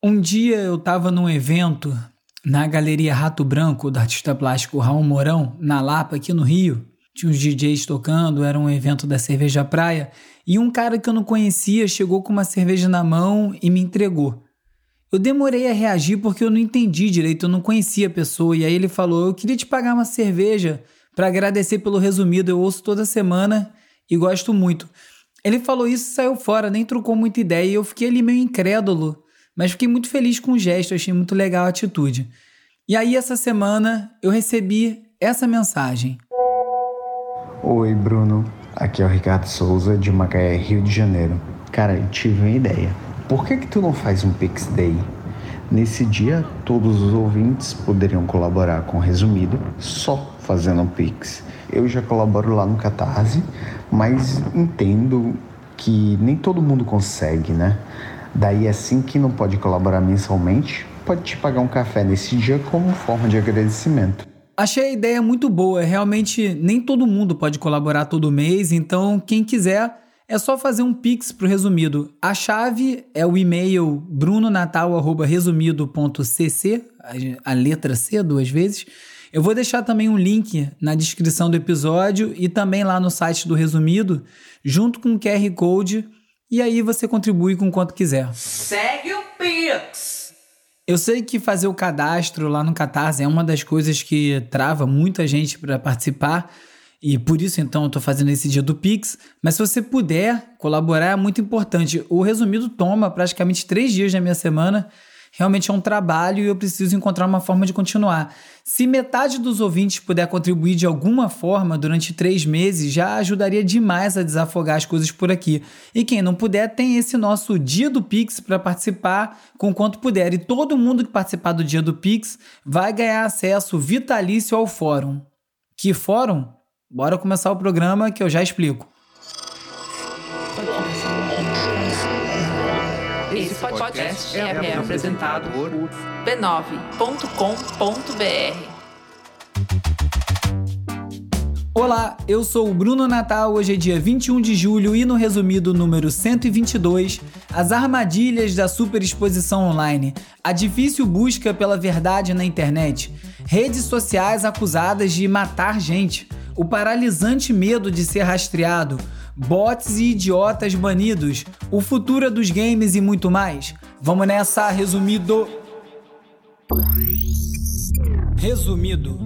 Um dia eu estava num evento na Galeria Rato Branco do artista plástico Raul Mourão, na Lapa, aqui no Rio. Tinha uns DJs tocando, era um evento da Cerveja Praia, e um cara que eu não conhecia chegou com uma cerveja na mão e me entregou. Eu demorei a reagir porque eu não entendi direito, eu não conhecia a pessoa, e aí ele falou: Eu queria te pagar uma cerveja para agradecer pelo resumido, eu ouço toda semana e gosto muito. Ele falou isso e saiu fora, nem trocou muita ideia, e eu fiquei ali meio incrédulo, mas fiquei muito feliz com o gesto, achei muito legal a atitude. E aí, essa semana, eu recebi essa mensagem. Oi, Bruno. Aqui é o Ricardo Souza, de Macaé, Rio de Janeiro. Cara, eu tive uma ideia. Por que que tu não faz um Pix Day? Nesse dia, todos os ouvintes poderiam colaborar com o resumido só fazendo um Pix. Eu já colaboro lá no Catarse, mas entendo que nem todo mundo consegue, né? Daí, assim que não pode colaborar mensalmente, pode te pagar um café nesse dia como forma de agradecimento. Achei a ideia muito boa. Realmente, nem todo mundo pode colaborar todo mês, então quem quiser é só fazer um pix pro resumido. A chave é o e-mail brunonatal@resumido.cc, a letra C duas vezes. Eu vou deixar também um link na descrição do episódio e também lá no site do Resumido, junto com o QR Code, e aí você contribui com quanto quiser. Segue o Pix! Eu sei que fazer o cadastro lá no Catarse é uma das coisas que trava muita gente para participar, e por isso então eu estou fazendo esse dia do Pix. Mas se você puder colaborar, é muito importante. O resumido toma praticamente três dias da minha semana realmente é um trabalho e eu preciso encontrar uma forma de continuar. Se metade dos ouvintes puder contribuir de alguma forma durante três meses, já ajudaria demais a desafogar as coisas por aqui. E quem não puder, tem esse nosso Dia do Pix para participar com quanto puder. E todo mundo que participar do Dia do Pix vai ganhar acesso vitalício ao fórum. Que fórum? Bora começar o programa que eu já explico. Podcast é, é apresentado por b9.com.br. Olá, eu sou o Bruno Natal. Hoje é dia 21 de julho e no resumido número 122, as armadilhas da superexposição online, a difícil busca pela verdade na internet, redes sociais acusadas de matar gente, o paralisante medo de ser rastreado, bots e idiotas banidos, o futuro dos games e muito mais. Vamos nessa, resumido. Resumido.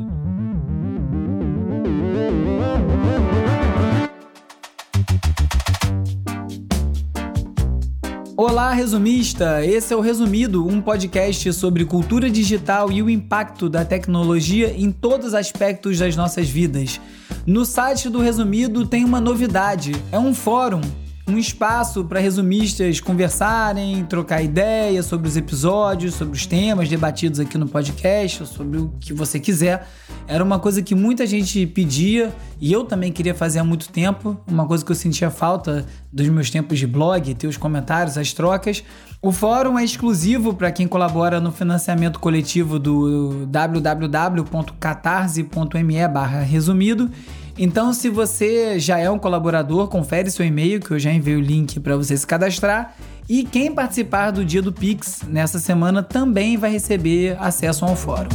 Olá, resumista! Esse é o Resumido, um podcast sobre cultura digital e o impacto da tecnologia em todos os aspectos das nossas vidas. No site do Resumido tem uma novidade: é um fórum um espaço para resumistas conversarem, trocar ideias sobre os episódios, sobre os temas debatidos aqui no podcast, sobre o que você quiser. Era uma coisa que muita gente pedia e eu também queria fazer há muito tempo, uma coisa que eu sentia falta dos meus tempos de blog, ter os comentários, as trocas. O fórum é exclusivo para quem colabora no financiamento coletivo do www.catarse.me/resumido então, se você já é um colaborador, confere seu e-mail que eu já enviei o link para você se cadastrar. E quem participar do dia do Pix nessa semana também vai receber acesso ao fórum.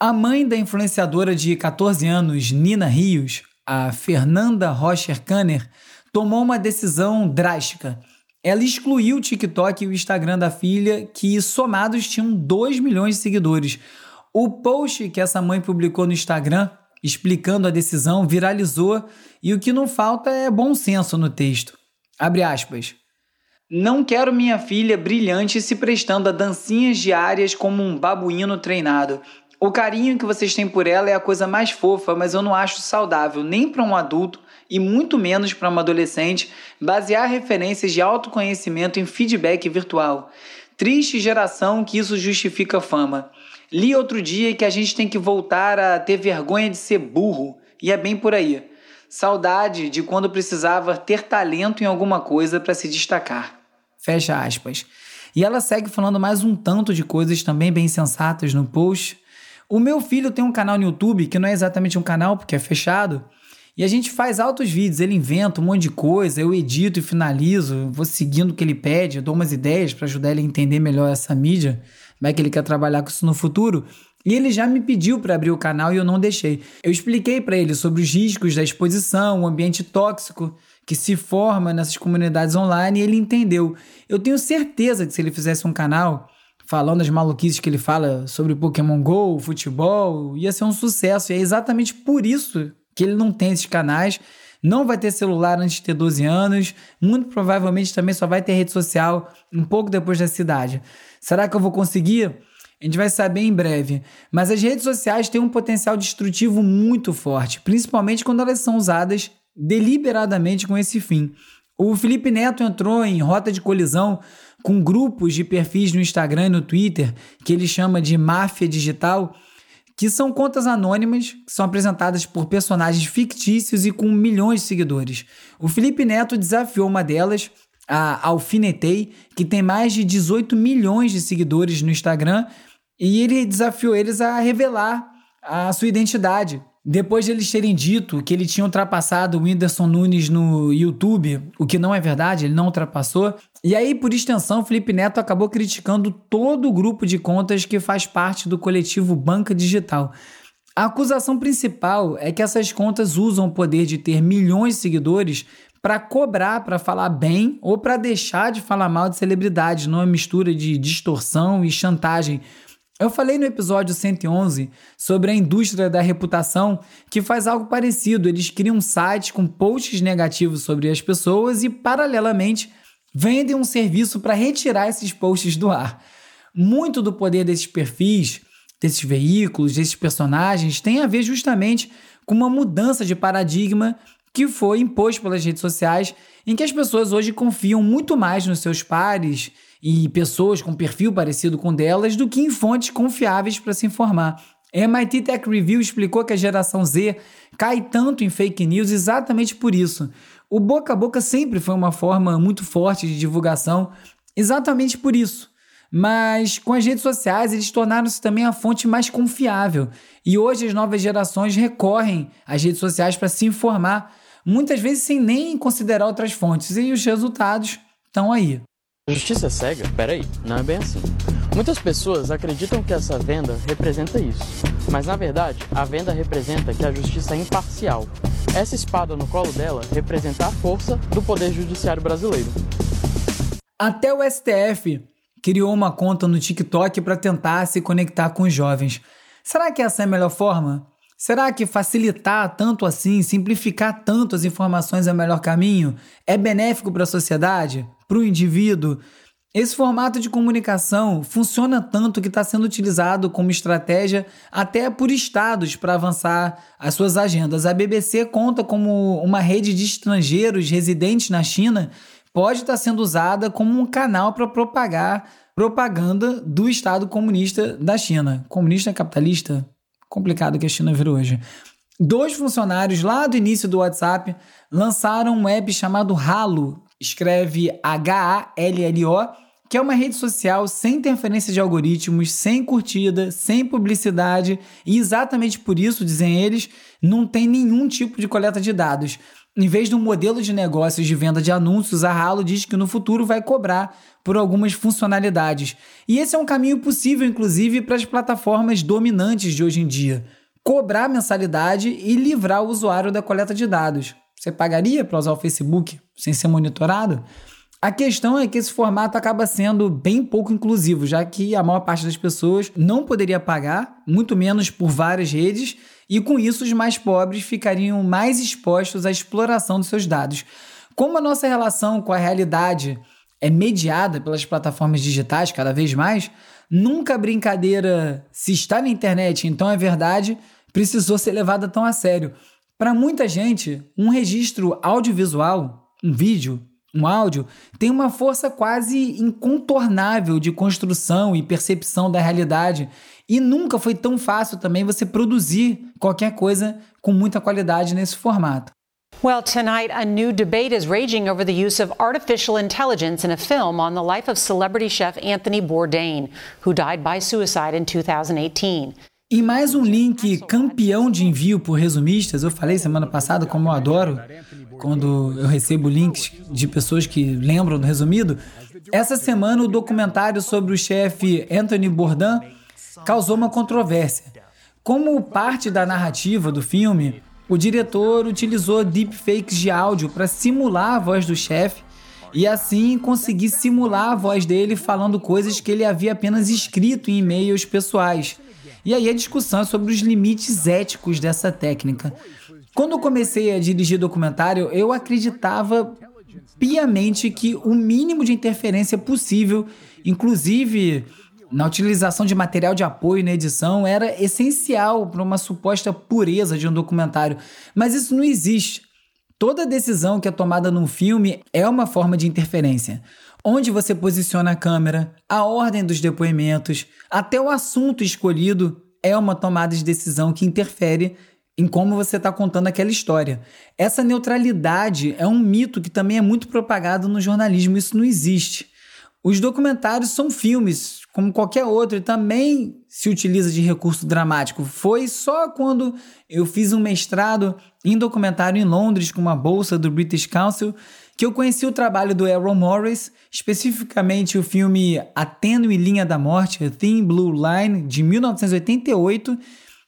A mãe da influenciadora de 14 anos, Nina Rios, a Fernanda Rocher Kanner, tomou uma decisão drástica. Ela excluiu o TikTok e o Instagram da filha, que somados tinham 2 milhões de seguidores. O post que essa mãe publicou no Instagram explicando a decisão viralizou e o que não falta é bom senso no texto. Abre aspas. Não quero minha filha brilhante se prestando a dancinhas diárias como um babuíno treinado. O carinho que vocês têm por ela é a coisa mais fofa, mas eu não acho saudável nem para um adulto e muito menos para uma adolescente basear referências de autoconhecimento em feedback virtual. Triste geração que isso justifica fama. Li outro dia que a gente tem que voltar a ter vergonha de ser burro, e é bem por aí. Saudade de quando precisava ter talento em alguma coisa para se destacar. Fecha aspas. E ela segue falando mais um tanto de coisas também bem sensatas no post. O meu filho tem um canal no YouTube que não é exatamente um canal porque é fechado, E a gente faz altos vídeos, ele inventa um monte de coisa, eu edito e finalizo, vou seguindo o que ele pede, dou umas ideias para ajudar ele a entender melhor essa mídia, vai que ele quer trabalhar com isso no futuro. E ele já me pediu para abrir o canal e eu não deixei. Eu expliquei para ele sobre os riscos da exposição, o ambiente tóxico que se forma nessas comunidades online e ele entendeu. Eu tenho certeza que se ele fizesse um canal falando as maluquices que ele fala sobre Pokémon Go, futebol, ia ser um sucesso. E é exatamente por isso que ele não tem esses canais. Não vai ter celular antes de ter 12 anos. Muito provavelmente também só vai ter rede social um pouco depois da cidade. Será que eu vou conseguir? A gente vai saber em breve. Mas as redes sociais têm um potencial destrutivo muito forte, principalmente quando elas são usadas deliberadamente com esse fim. O Felipe Neto entrou em rota de colisão com grupos de perfis no Instagram e no Twitter que ele chama de máfia digital, que são contas anônimas que são apresentadas por personagens fictícios e com milhões de seguidores. O Felipe Neto desafiou uma delas, a Alfinetei, que tem mais de 18 milhões de seguidores no Instagram, e ele desafiou eles a revelar a sua identidade. Depois de eles terem dito que ele tinha ultrapassado o Whindersson Nunes no YouTube, o que não é verdade, ele não ultrapassou. E aí, por extensão, Felipe Neto acabou criticando todo o grupo de contas que faz parte do coletivo Banca Digital. A acusação principal é que essas contas usam o poder de ter milhões de seguidores para cobrar, para falar bem ou para deixar de falar mal de celebridades, numa mistura de distorção e chantagem eu falei no episódio 111 sobre a indústria da reputação que faz algo parecido. Eles criam sites com posts negativos sobre as pessoas e, paralelamente, vendem um serviço para retirar esses posts do ar. Muito do poder desses perfis, desses veículos, desses personagens tem a ver justamente com uma mudança de paradigma que foi imposto pelas redes sociais, em que as pessoas hoje confiam muito mais nos seus pares e pessoas com perfil parecido com delas do que em fontes confiáveis para se informar. MIT Tech Review explicou que a geração Z cai tanto em fake news exatamente por isso. O boca a boca sempre foi uma forma muito forte de divulgação, exatamente por isso. Mas com as redes sociais, eles tornaram-se também a fonte mais confiável. E hoje as novas gerações recorrem às redes sociais para se informar, muitas vezes sem nem considerar outras fontes. E os resultados estão aí. Justiça cega? Peraí, não é bem assim. Muitas pessoas acreditam que essa venda representa isso, mas na verdade a venda representa que a justiça é imparcial. Essa espada no colo dela representa a força do poder judiciário brasileiro. Até o STF criou uma conta no TikTok para tentar se conectar com os jovens. Será que essa é a melhor forma? Será que facilitar tanto assim, simplificar tanto as informações é o melhor caminho? É benéfico para a sociedade? Para o indivíduo? Esse formato de comunicação funciona tanto que está sendo utilizado como estratégia até por estados para avançar as suas agendas. A BBC conta como uma rede de estrangeiros residentes na China pode estar tá sendo usada como um canal para propagar propaganda do Estado comunista da China. Comunista capitalista? complicado que a China virou hoje. Dois funcionários lá do início do WhatsApp lançaram um app chamado Halo, escreve H-A-L-L-O, que é uma rede social sem interferência de algoritmos, sem curtida, sem publicidade, e exatamente por isso, dizem eles, não tem nenhum tipo de coleta de dados. Em vez de um modelo de negócios de venda de anúncios, a Halo diz que no futuro vai cobrar por algumas funcionalidades. E esse é um caminho possível, inclusive, para as plataformas dominantes de hoje em dia. Cobrar mensalidade e livrar o usuário da coleta de dados. Você pagaria para usar o Facebook sem ser monitorado? A questão é que esse formato acaba sendo bem pouco inclusivo, já que a maior parte das pessoas não poderia pagar, muito menos por várias redes, e com isso os mais pobres ficariam mais expostos à exploração dos seus dados. Como a nossa relação com a realidade é mediada pelas plataformas digitais cada vez mais, nunca a brincadeira se está na internet, então é verdade, precisou ser levada tão a sério. Para muita gente, um registro audiovisual, um vídeo, um áudio, tem uma força quase incontornável de construção e percepção da realidade. E nunca foi tão fácil também você produzir qualquer coisa com muita qualidade nesse formato. Well, tonight, a new debate is raging over the use of artificial intelligence in a film on the life of celebrity chef Anthony Bourdain, who died by suicide in 2018. Em mais um link campeão de envio por resumistas, eu falei semana passada como eu adoro quando eu recebo links de pessoas que lembram do resumido. Essa semana o documentário sobre o chefe Anthony Bourdain causou uma controvérsia. Como parte da narrativa do filme, o diretor utilizou deepfakes de áudio para simular a voz do chefe e assim conseguir simular a voz dele falando coisas que ele havia apenas escrito em e-mails pessoais. E aí a discussão é sobre os limites éticos dessa técnica. Quando eu comecei a dirigir documentário, eu acreditava piamente que o mínimo de interferência possível, inclusive na utilização de material de apoio na edição, era essencial para uma suposta pureza de um documentário. Mas isso não existe. Toda decisão que é tomada num filme é uma forma de interferência. Onde você posiciona a câmera, a ordem dos depoimentos, até o assunto escolhido é uma tomada de decisão que interfere em como você está contando aquela história. Essa neutralidade é um mito que também é muito propagado no jornalismo, isso não existe. Os documentários são filmes, como qualquer outro, e também se utiliza de recurso dramático. Foi só quando eu fiz um mestrado em documentário em Londres com uma bolsa do British Council que eu conheci o trabalho do Errol Morris, especificamente o filme A Tênue Linha da Morte, A Thin Blue Line, de 1988,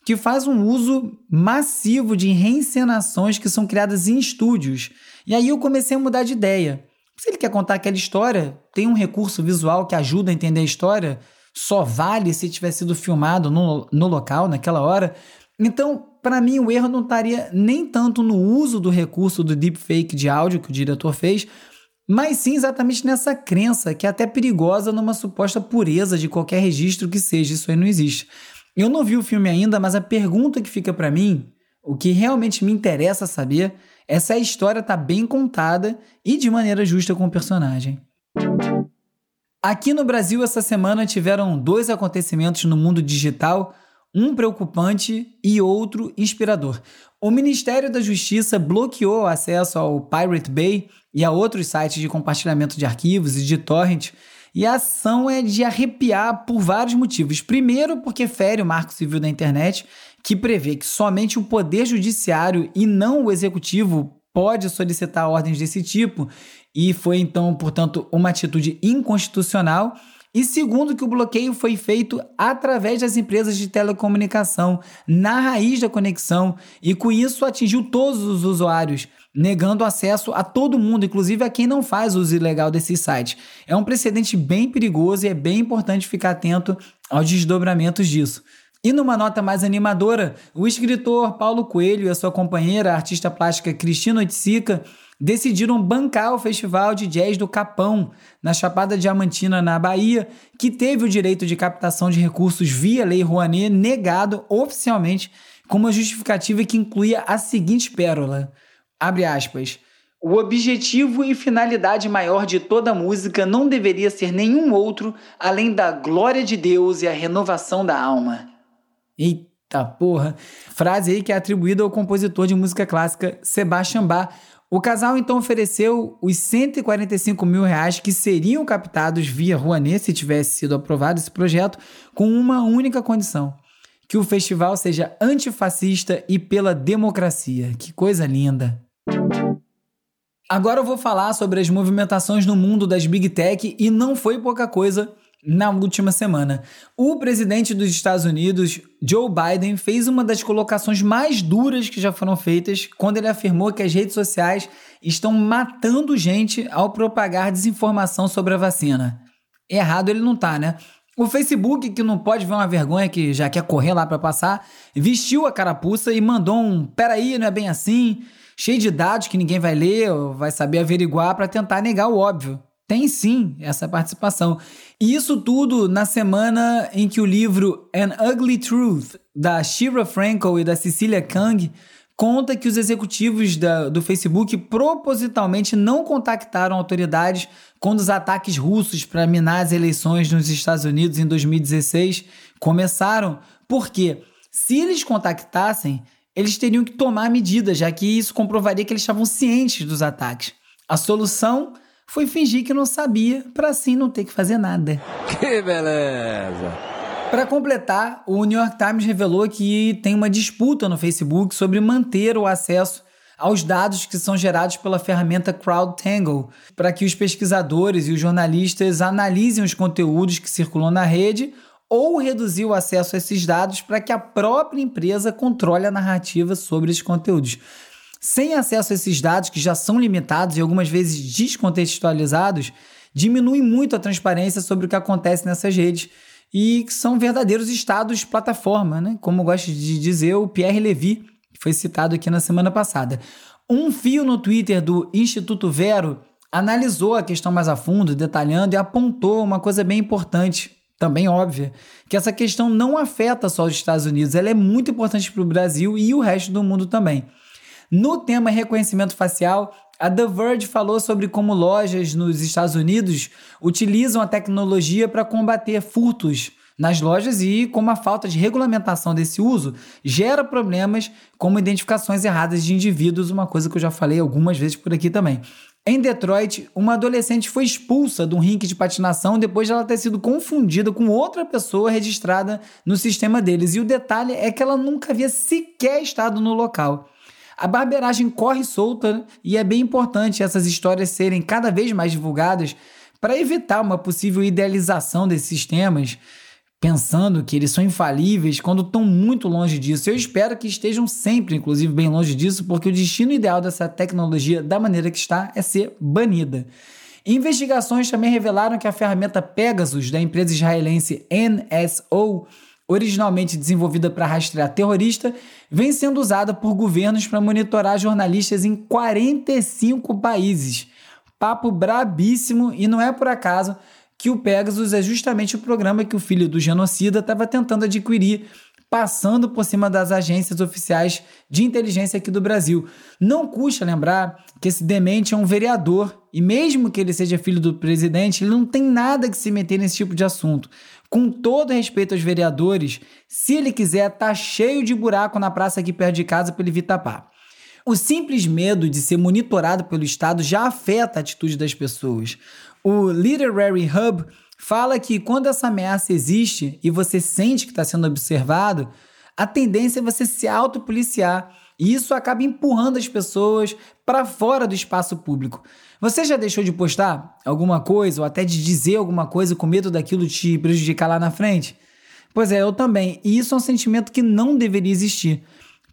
que faz um uso massivo de reencenações que são criadas em estúdios. E aí eu comecei a mudar de ideia. Se ele quer contar aquela história, tem um recurso visual que ajuda a entender a história, só vale se tiver sido filmado no, no local, naquela hora. Então, para mim, o erro não estaria nem tanto no uso do recurso do deepfake de áudio que o diretor fez, mas sim exatamente nessa crença que é até perigosa numa suposta pureza de qualquer registro que seja. Isso aí não existe. Eu não vi o filme ainda, mas a pergunta que fica para mim, o que realmente me interessa saber, é se a história está bem contada e de maneira justa com o personagem. Aqui no Brasil, essa semana tiveram dois acontecimentos no mundo digital, um preocupante e outro inspirador. O Ministério da Justiça bloqueou o acesso ao Pirate Bay e a outros sites de compartilhamento de arquivos e de torrent e a ação é de arrepiar por vários motivos. Primeiro, porque fere o Marco Civil da Internet, que prevê que somente o Poder Judiciário e não o Executivo pode solicitar ordens desse tipo, e foi então, portanto, uma atitude inconstitucional. E segundo, que o bloqueio foi feito através das empresas de telecomunicação, na raiz da conexão, e com isso atingiu todos os usuários negando acesso a todo mundo, inclusive a quem não faz uso ilegal desses sites. É um precedente bem perigoso e é bem importante ficar atento aos desdobramentos disso. E numa nota mais animadora, o escritor Paulo Coelho e a sua companheira, a artista plástica Cristina Oiticica, decidiram bancar o Festival de Jazz do Capão, na Chapada Diamantina, na Bahia, que teve o direito de captação de recursos via Lei Rouanet negado oficialmente, com uma justificativa que incluía a seguinte pérola – Abre aspas. O objetivo e finalidade maior de toda música não deveria ser nenhum outro além da glória de Deus e a renovação da alma. Eita porra! Frase aí que é atribuída ao compositor de música clássica Sebastian Bach. O casal então ofereceu os 145 mil reais que seriam captados via Rouanet se tivesse sido aprovado esse projeto, com uma única condição: que o festival seja antifascista e pela democracia. Que coisa linda! Agora eu vou falar sobre as movimentações no mundo das Big Tech e não foi pouca coisa na última semana. O presidente dos Estados Unidos, Joe Biden, fez uma das colocações mais duras que já foram feitas quando ele afirmou que as redes sociais estão matando gente ao propagar desinformação sobre a vacina. Errado ele não tá, né? O Facebook, que não pode ver uma vergonha que já quer correr lá para passar, vestiu a carapuça e mandou um: peraí, não é bem assim cheio de dados que ninguém vai ler ou vai saber averiguar para tentar negar o óbvio. Tem sim essa participação. E isso tudo na semana em que o livro An Ugly Truth, da Shira Frankel e da Cecilia Kang, conta que os executivos da, do Facebook propositalmente não contactaram autoridades quando os ataques russos para minar as eleições nos Estados Unidos em 2016 começaram, porque se eles contactassem, eles teriam que tomar medidas, já que isso comprovaria que eles estavam cientes dos ataques. A solução foi fingir que não sabia, para assim não ter que fazer nada. Que beleza! Para completar, o New York Times revelou que tem uma disputa no Facebook sobre manter o acesso aos dados que são gerados pela ferramenta CrowdTangle, para que os pesquisadores e os jornalistas analisem os conteúdos que circulam na rede ou reduzir o acesso a esses dados para que a própria empresa controle a narrativa sobre esses conteúdos. Sem acesso a esses dados, que já são limitados e algumas vezes descontextualizados, diminui muito a transparência sobre o que acontece nessas redes e que são verdadeiros estados plataforma, né? como gosta de dizer o Pierre Levy, que foi citado aqui na semana passada. Um fio no Twitter do Instituto Vero analisou a questão mais a fundo, detalhando e apontou uma coisa bem importante também óbvia, que essa questão não afeta só os Estados Unidos, ela é muito importante para o Brasil e o resto do mundo também. No tema reconhecimento facial, a The Verge falou sobre como lojas nos Estados Unidos utilizam a tecnologia para combater furtos nas lojas e como a falta de regulamentação desse uso gera problemas como identificações erradas de indivíduos, uma coisa que eu já falei algumas vezes por aqui também. Em Detroit, uma adolescente foi expulsa de um rink de patinação depois de ela ter sido confundida com outra pessoa registrada no sistema deles. E o detalhe é que ela nunca havia sequer estado no local. A barbeiragem corre solta e é bem importante essas histórias serem cada vez mais divulgadas para evitar uma possível idealização desses sistemas pensando que eles são infalíveis quando estão muito longe disso. Eu espero que estejam sempre, inclusive, bem longe disso, porque o destino ideal dessa tecnologia, da maneira que está, é ser banida. Investigações também revelaram que a ferramenta Pegasus, da empresa israelense NSO, originalmente desenvolvida para rastrear terrorista, vem sendo usada por governos para monitorar jornalistas em 45 países. Papo brabíssimo e não é por acaso que o Pegasus é justamente o programa que o filho do genocida estava tentando adquirir, passando por cima das agências oficiais de inteligência aqui do Brasil. Não custa lembrar que esse demente é um vereador e, mesmo que ele seja filho do presidente, ele não tem nada que se meter nesse tipo de assunto. Com todo respeito aos vereadores, se ele quiser, tá cheio de buraco na praça aqui perto de casa para ele vir tapar. O simples medo de ser monitorado pelo Estado já afeta a atitude das pessoas. O Literary Hub fala que quando essa ameaça existe e você sente que está sendo observado, a tendência é você se autopoliciar. E isso acaba empurrando as pessoas para fora do espaço público. Você já deixou de postar alguma coisa ou até de dizer alguma coisa com medo daquilo te prejudicar lá na frente? Pois é, eu também. E isso é um sentimento que não deveria existir.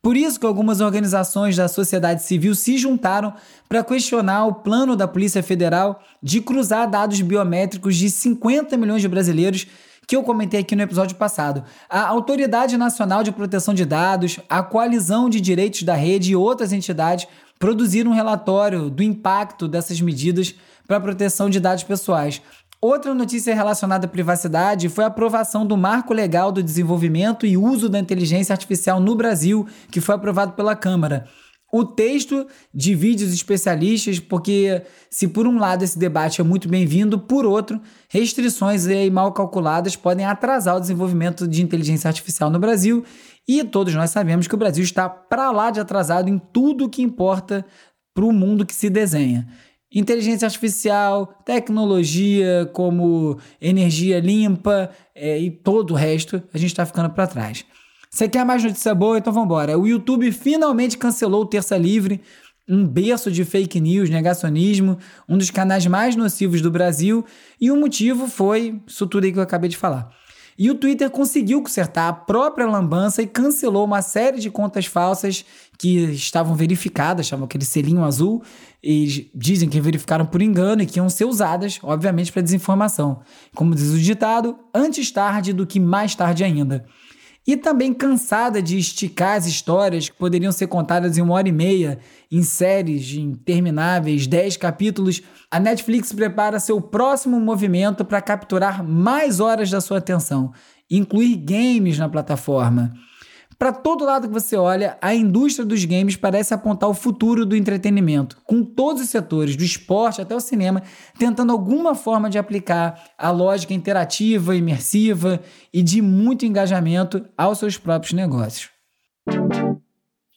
Por isso que algumas organizações da sociedade civil se juntaram para questionar o plano da Polícia Federal de cruzar dados biométricos de 50 milhões de brasileiros que eu comentei aqui no episódio passado. A Autoridade Nacional de Proteção de Dados, a Coalizão de Direitos da Rede e outras entidades produziram um relatório do impacto dessas medidas para a proteção de dados pessoais. Outra notícia relacionada à privacidade foi a aprovação do Marco Legal do Desenvolvimento e Uso da Inteligência Artificial no Brasil, que foi aprovado pela Câmara. O texto divide os especialistas, porque se por um lado esse debate é muito bem-vindo, por outro, restrições aí mal calculadas podem atrasar o desenvolvimento de inteligência artificial no Brasil, e todos nós sabemos que o Brasil está para lá de atrasado em tudo que importa para o mundo que se desenha inteligência artificial, tecnologia como energia limpa é, e todo o resto, a gente está ficando para trás. Você quer mais notícia boa? Então vamos embora. O YouTube finalmente cancelou o Terça Livre, um berço de fake news, negacionismo, um dos canais mais nocivos do Brasil, e o motivo foi isso tudo aí que eu acabei de falar. E o Twitter conseguiu consertar a própria lambança e cancelou uma série de contas falsas que estavam verificadas, estavam aquele selinho azul, e dizem que verificaram por engano e que iam ser usadas, obviamente, para desinformação. Como diz o ditado, antes tarde do que mais tarde ainda. E também cansada de esticar as histórias que poderiam ser contadas em uma hora e meia, em séries intermináveis 10 capítulos, a Netflix prepara seu próximo movimento para capturar mais horas da sua atenção, incluir games na plataforma. Para todo lado que você olha, a indústria dos games parece apontar o futuro do entretenimento, com todos os setores, do esporte até o cinema, tentando alguma forma de aplicar a lógica interativa, imersiva e de muito engajamento aos seus próprios negócios.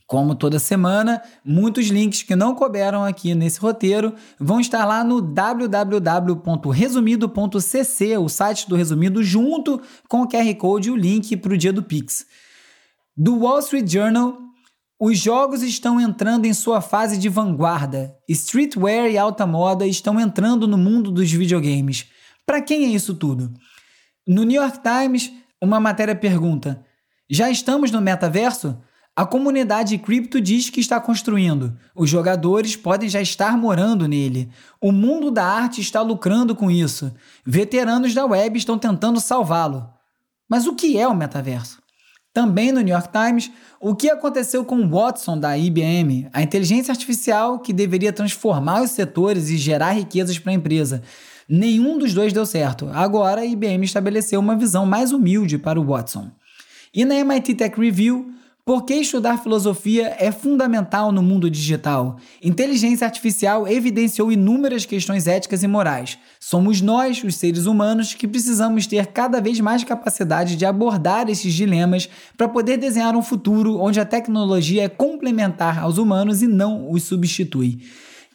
Como toda semana, muitos links que não couberam aqui nesse roteiro vão estar lá no www.resumido.cc, o site do Resumido, junto com o QR Code e o link para o dia do Pix. Do Wall Street Journal, os jogos estão entrando em sua fase de vanguarda. Streetwear e alta moda estão entrando no mundo dos videogames. Para quem é isso tudo? No New York Times, uma matéria pergunta: Já estamos no metaverso? A comunidade cripto diz que está construindo. Os jogadores podem já estar morando nele. O mundo da arte está lucrando com isso. Veteranos da web estão tentando salvá-lo. Mas o que é o metaverso? Também no New York Times, o que aconteceu com o Watson da IBM, a inteligência artificial que deveria transformar os setores e gerar riquezas para a empresa. Nenhum dos dois deu certo. Agora a IBM estabeleceu uma visão mais humilde para o Watson. E na MIT Tech Review, por que estudar filosofia é fundamental no mundo digital? Inteligência artificial evidenciou inúmeras questões éticas e morais. Somos nós, os seres humanos, que precisamos ter cada vez mais capacidade de abordar esses dilemas para poder desenhar um futuro onde a tecnologia é complementar aos humanos e não os substitui.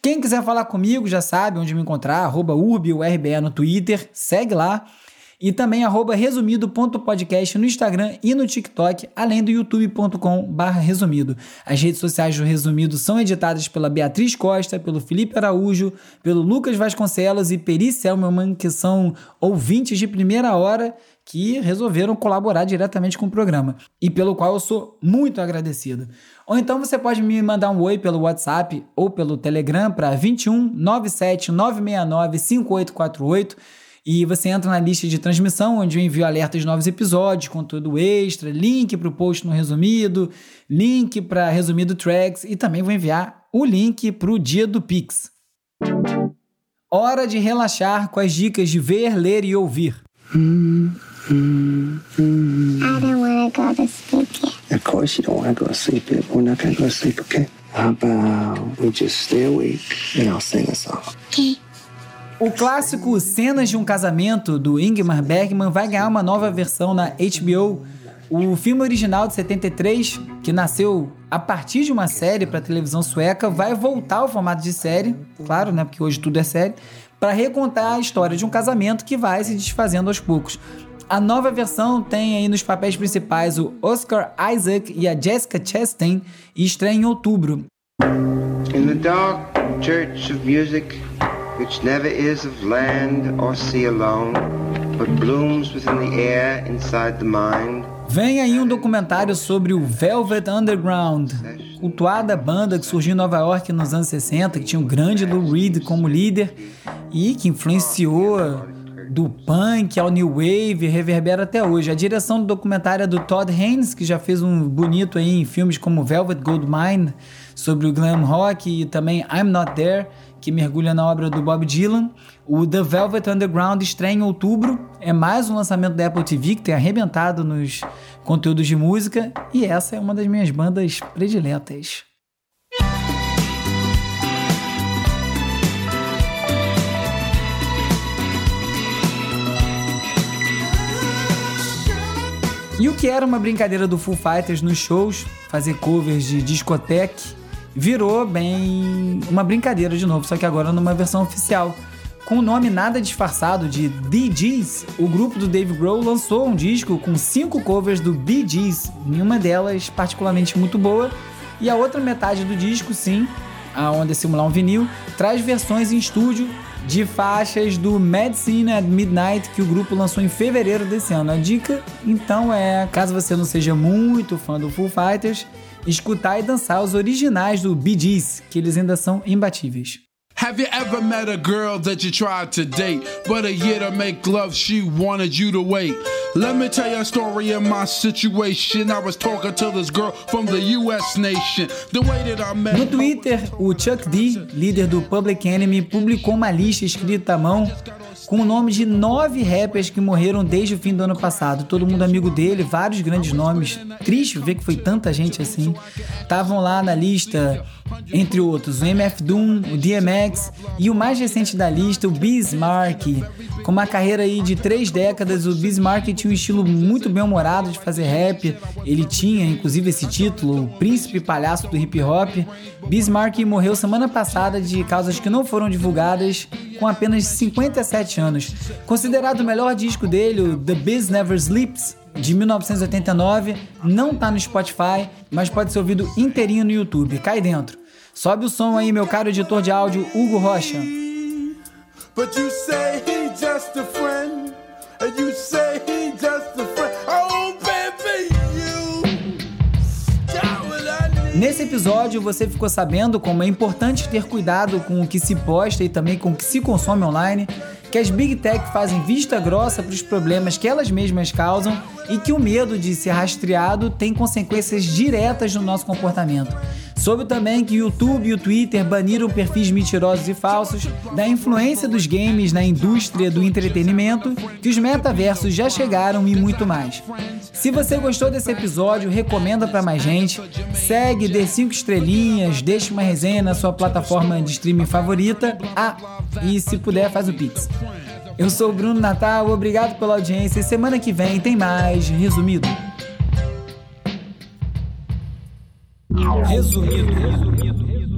Quem quiser falar comigo já sabe onde me encontrar, arroba urbiurbe no Twitter, segue lá e também resumido.podcast no Instagram e no TikTok, além do youtube.com barra resumido. As redes sociais do Resumido são editadas pela Beatriz Costa, pelo Felipe Araújo, pelo Lucas Vasconcelos e Peri Selman, que são ouvintes de primeira hora que resolveram colaborar diretamente com o programa e pelo qual eu sou muito agradecido. Ou então você pode me mandar um oi pelo WhatsApp ou pelo Telegram para 21 97 969 5848 e você entra na lista de transmissão, onde eu envio alertas de novos episódios, conteúdo extra, link para o post no resumido, link para resumido tracks e também vou enviar o link para o dia do Pix. Hora de relaxar com as dicas de ver, ler e ouvir. I don't want to go to sleep yet. Of course you don't want to go to sleep yet. We're not going to go to sleep, okay? How about we just stay awake and I'll sing a song? Okay. O clássico Cenas de um Casamento, do Ingmar Bergman, vai ganhar uma nova versão na HBO. O filme original de 73, que nasceu a partir de uma série para televisão sueca, vai voltar ao formato de série, claro, né, porque hoje tudo é série, para recontar a história de um casamento que vai se desfazendo aos poucos. A nova versão tem aí nos papéis principais o Oscar Isaac e a Jessica Chastain e estreia em outubro. In the dark church of music, which never is of land or sea alone, but blooms within the air inside the mind. Vem aí um documentário sobre o Velvet Underground, cultuada banda que surgiu em Nova York nos anos 60, que tinha o grande Lou Reed como líder e que influenciou do punk ao new wave, reverbera até hoje. A direção do documentário é do Todd Haynes, que já fez um bonito aí em filmes como Velvet Goldmine, sobre o glam rock e também I'm Not There, que mergulha na obra do Bob Dylan. O The Velvet Underground estreia em outubro. É mais um lançamento da Apple TV que tem arrebentado nos conteúdos de música. E essa é uma das minhas bandas prediletas. E o que era uma brincadeira do Full Fighters nos shows, fazer covers de discoteque, virou bem uma brincadeira de novo, só que agora numa versão oficial. Com o nome nada disfarçado de Gees, o grupo do Dave Grohl lançou um disco com cinco covers do Bee nenhuma delas particularmente muito boa, e a outra metade do disco, sim, a onda é simular um vinil, traz versões em estúdio de faixas do Medicine at Midnight que o grupo lançou em fevereiro desse ano. A dica, então, é caso você não seja muito fã do Full Fighters, escutar e dançar os originais do Bee Gees, que eles ainda são imbatíveis. Have you ever met a girl that you tried to date, but a year to make love she wanted you to wait? Let me tell you a story of my situation. I was talking to this girl from the US nation. The way that I met No Twitter, o Chuck D, líder do Public Enemy, publicou uma lista escrita à mão com o nome de nove rappers que morreram desde o fim do ano passado. Todo mundo amigo dele, vários grandes nomes. Triste ver que foi tanta gente assim. Estavam lá na lista, entre outros, o MF Doom, o DMX e o mais recente da lista, o Bismarck. Com uma carreira aí de três décadas, o Bismarck tinha um estilo muito bem humorado de fazer rap. Ele tinha, inclusive, esse título, o Príncipe Palhaço do Hip Hop. Bismarck morreu semana passada de causas que não foram divulgadas, com apenas 57 anos. Considerado o melhor disco dele, o The Biz Never Sleeps, de 1989, não tá no Spotify, mas pode ser ouvido inteirinho no YouTube. Cai dentro. Sobe o som aí, meu caro editor de áudio, Hugo Rocha. But you say he just a friend. Nesse episódio você ficou sabendo como é importante ter cuidado com o que se posta e também com o que se consome online, que as Big Tech fazem vista grossa para os problemas que elas mesmas causam e que o medo de ser rastreado tem consequências diretas no nosso comportamento. Soube também que o YouTube e o Twitter baniram perfis mentirosos e falsos, da influência dos games na indústria do entretenimento, que os metaversos já chegaram e muito mais. Se você gostou desse episódio, recomenda para mais gente, segue, dê 5 estrelinhas, deixe uma resenha na sua plataforma de streaming favorita. Ah, e se puder, faz o Pix. Eu sou o Bruno Natal, obrigado pela audiência e semana que vem tem mais Resumido. Resumido, resumido.